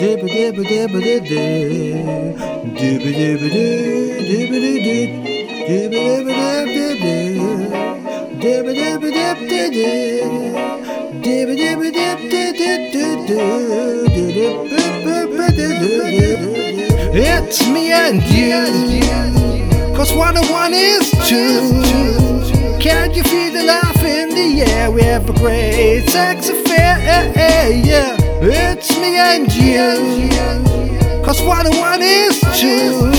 Dibba dibba dibba dib Dibba dibba dib Dibba dib dib Dibba dibba dib dib Dibba dibba dib dib dib Dibba dibba dib dib dib dib dib It's me and you Cause one and one is two. Can't you feel the laugh air? We have a great sex affair yeah. It's me and you Cause one and one is two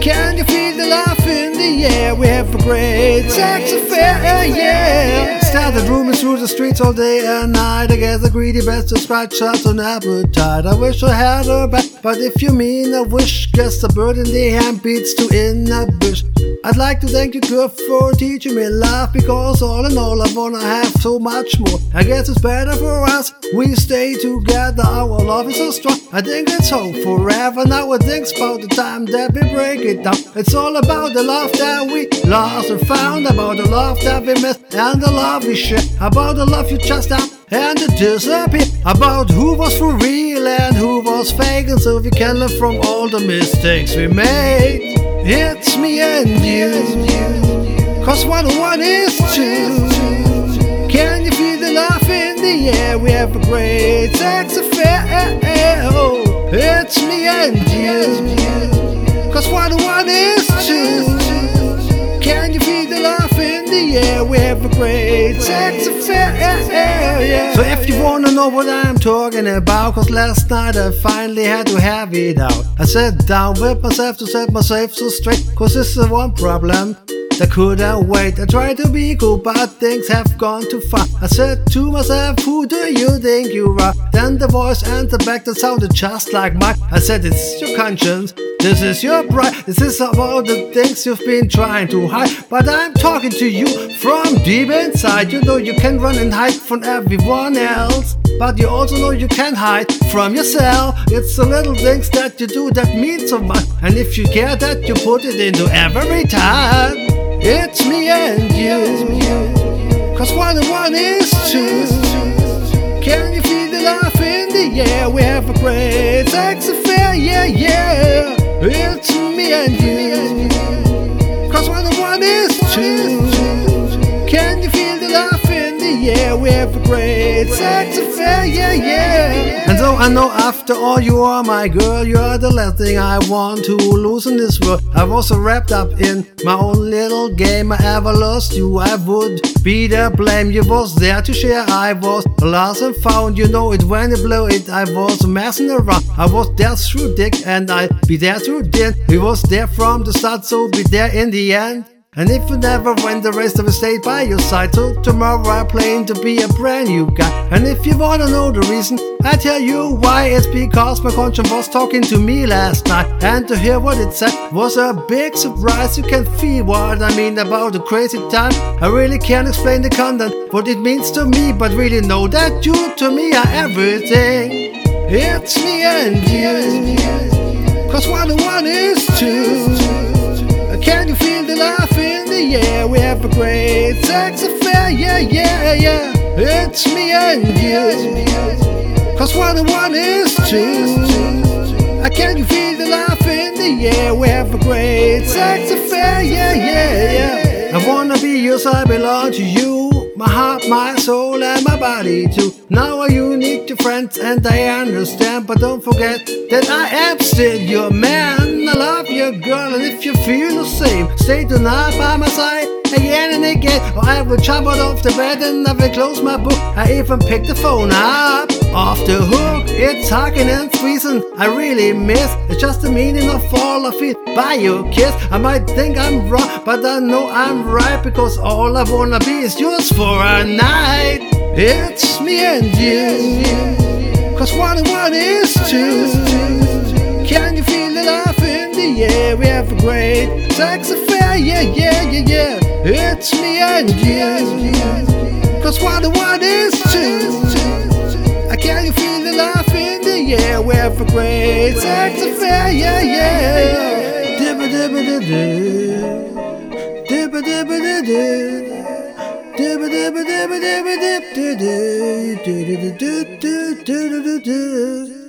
Can you feel the laugh in the air? We a great sex affair, yeah Started roaming through the streets all day and night. I guess the greedy best to scratch out an appetite. I wish I had her back But if you mean a wish Guess the bird in the hand beats to in a bush I'd like to thank you, girl, for teaching me life Because all in all, I wanna have so much more. I guess it's better for us, we stay together. Our love is so strong, I think it's hope forever. Now I think about the time that we break it down. It's all about the love that we lost and found About the love that we missed and the love we share About the love you just have and it disappear About who was for real and who was fake And so we can learn from all the mistakes we made It's me and you Cause one one is two Can you feel the love in the air? We have a great sex affair It's me and you We have a. So if you wanna know what I'm talking about Cause last night I finally had to have it out I sat down with myself to set myself so straight Cause this is one problem that couldn't wait. I tried to be cool, but things have gone too far. I said to myself, Who do you think you are? Then the voice answered back that sounded just like mine. I said, It's your conscience. This is your pride. This is about the things you've been trying to hide. But I'm talking to you from deep inside. You know you can run and hide from everyone else. But you also know you can hide from yourself. It's the little things that you do that mean so much. And if you care that you put it into every time. It's me and you. Cause one and one is two. Can you feel the laugh in the air? We have a great sex affair, yeah, yeah. It's me and you. Cause one and one is two. Great sex affair, yeah, yeah. And though I know after all you are my girl, you are the last thing I want to lose in this world. I was so wrapped up in my own little game. I ever lost you, I would be the blame. You was there to share, I was lost and found. You know it when it blew it, I was messing around. I was there through dick and I be there through din. We was there from the start, so be there in the end. And if you never win, the rest of it stayed by your side. So tomorrow I plan to be a brand new guy. And if you wanna know the reason, I tell you why. It's because my conscience was talking to me last night. And to hear what it said was a big surprise. You can feel what I mean about the crazy time. I really can't explain the content, what it means to me. But really know that you to me are everything. It's me and you. Cause one and one is two. Air? We have a great sex affair, yeah, yeah, yeah. It's me and you. Cause one and one is two. I Can you feel the laugh in the air? We have a great sex affair, yeah, yeah, yeah. I wanna be yours, I belong to you. My heart, my soul, and my body too. Now you need your friends, and I understand. But don't forget that I am still your man. I love you, girl, and if you feel the same, stay tonight by my side again and again. Or I will jump out of the bed and I will close my book. I even pick the phone up off the hook. It's talking and freezing. I really miss. It's just the meaning of all of it. By your kiss, I might think I'm wrong, but I know I'm right because all I wanna be is yours for a night. It's me and you. Cause one and one is two. Can you feel the love in the air? We have a great sex affair, yeah, yeah, yeah, yeah. It's me and you. Cause one and one is two. Have a great sex affair, yeah, yeah. Dibba dibba dibba dibba dibba dibba dibba dip, dip, dip, dip, dip, dip, dip, dip, dip, dip,